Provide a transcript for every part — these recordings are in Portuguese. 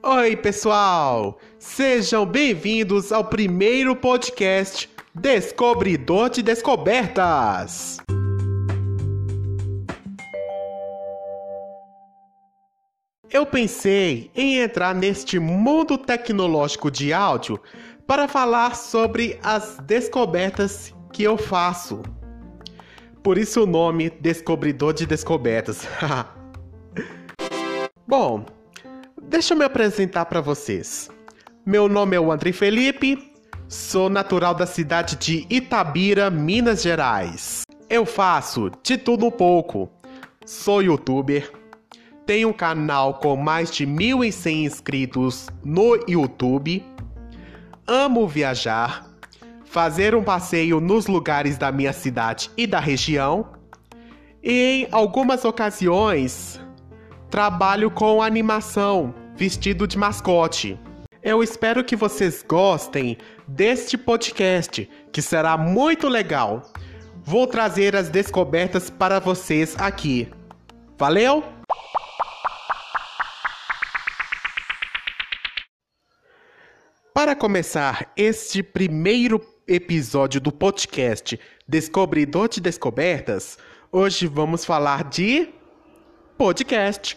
Oi, pessoal! Sejam bem-vindos ao primeiro podcast Descobridor de Descobertas! Eu pensei em entrar neste mundo tecnológico de áudio para falar sobre as descobertas que eu faço. Por isso o nome Descobridor de Descobertas. Bom, deixa eu me apresentar para vocês. Meu nome é o André Felipe, sou natural da cidade de Itabira, Minas Gerais. Eu faço de tudo um pouco. Sou youtuber, tenho um canal com mais de 1.100 inscritos no YouTube. Amo viajar, fazer um passeio nos lugares da minha cidade e da região. E em algumas ocasiões, trabalho com animação, vestido de mascote. Eu espero que vocês gostem deste podcast, que será muito legal. Vou trazer as descobertas para vocês aqui. Valeu? Para começar este primeiro episódio do podcast Descobridor de Descobertas, hoje vamos falar de podcast.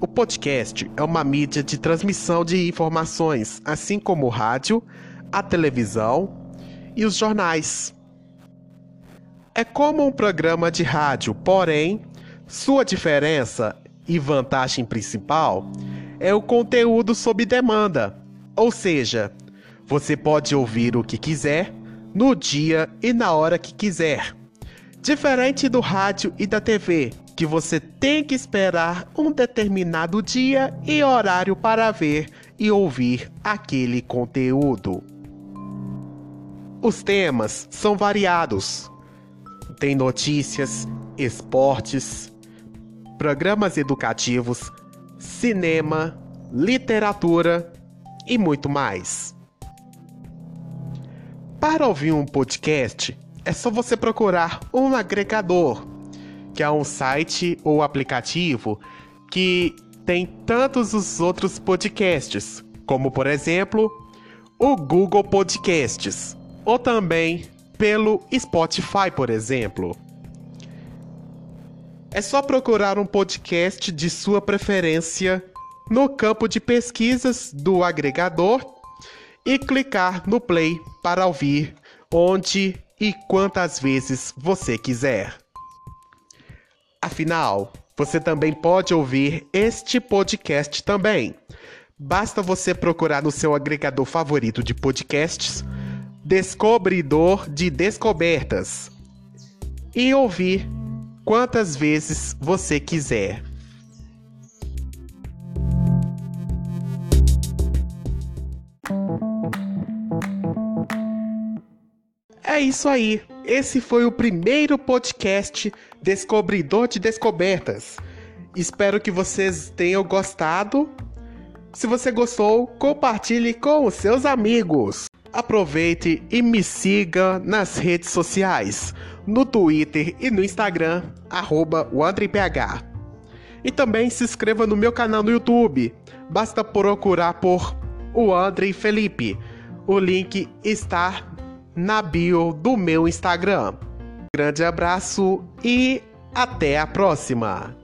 O podcast é uma mídia de transmissão de informações, assim como o rádio, a televisão e os jornais. É como um programa de rádio, porém, sua diferença e vantagem principal é o conteúdo sob demanda. Ou seja, você pode ouvir o que quiser, no dia e na hora que quiser. Diferente do rádio e da TV, que você tem que esperar um determinado dia e horário para ver e ouvir aquele conteúdo. Os temas são variados, tem notícias, esportes, programas educativos, cinema, literatura e muito mais. Para ouvir um podcast, é só você procurar um agregador, que é um site ou aplicativo que tem tantos os outros podcasts, como por exemplo, o Google Podcasts, ou também pelo Spotify, por exemplo. É só procurar um podcast de sua preferência no campo de pesquisas do agregador e clicar no play para ouvir onde e quantas vezes você quiser. Afinal, você também pode ouvir este podcast também. Basta você procurar no seu agregador favorito de podcasts descobridor de descobertas e ouvir quantas vezes você quiser. É isso aí. Esse foi o primeiro podcast Descobridor de Descobertas. Espero que vocês tenham gostado. Se você gostou, compartilhe com os seus amigos aproveite e me siga nas redes sociais, no Twitter e no Instagram, arroba E também se inscreva no meu canal no YouTube, basta procurar por o André Felipe. O link está na bio do meu Instagram. Grande abraço e até a próxima!